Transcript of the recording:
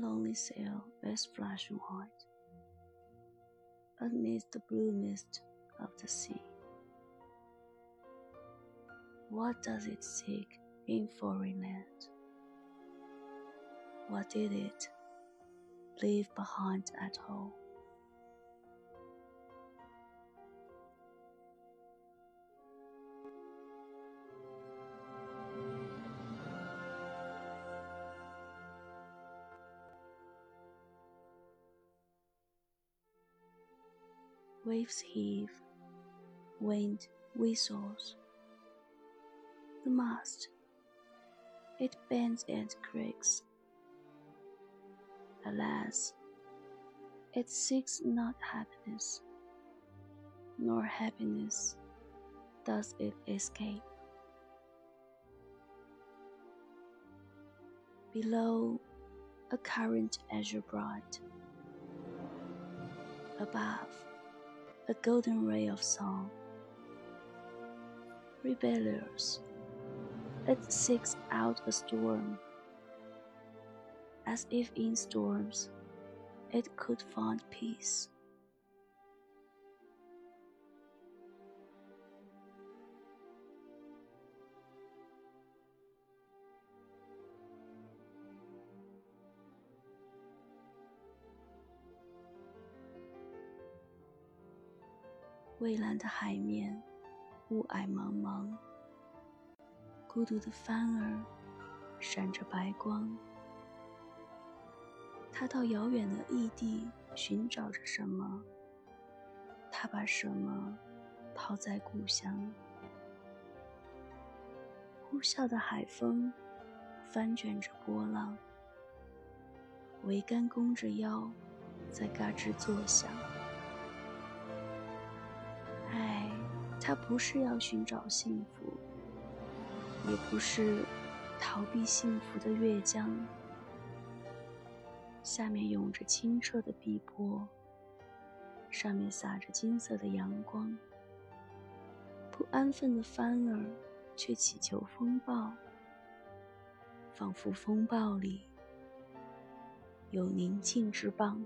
lonely sail is flashing white amidst the blue mist of the sea. What does it seek in foreign land? What did it leave behind at home? Waves heave, wind whistles. The mast, it bends and creaks. Alas, it seeks not happiness, nor happiness does it escape. Below, a current azure bright. Above, a golden ray of song. Rebellious, it seeks out a storm, as if in storms it could find peace. 蔚蓝的海面，雾霭茫茫。孤独的帆儿，闪着白光。他到遥远的异地寻找着什么？他把什么抛在故乡？呼啸的海风，翻卷着波浪。桅杆弓着腰，在嘎吱作响。他不是要寻找幸福，也不是逃避幸福的越江。下面涌着清澈的碧波，上面洒着金色的阳光。不安分的帆儿却祈求风暴，仿佛风暴里有宁静之棒。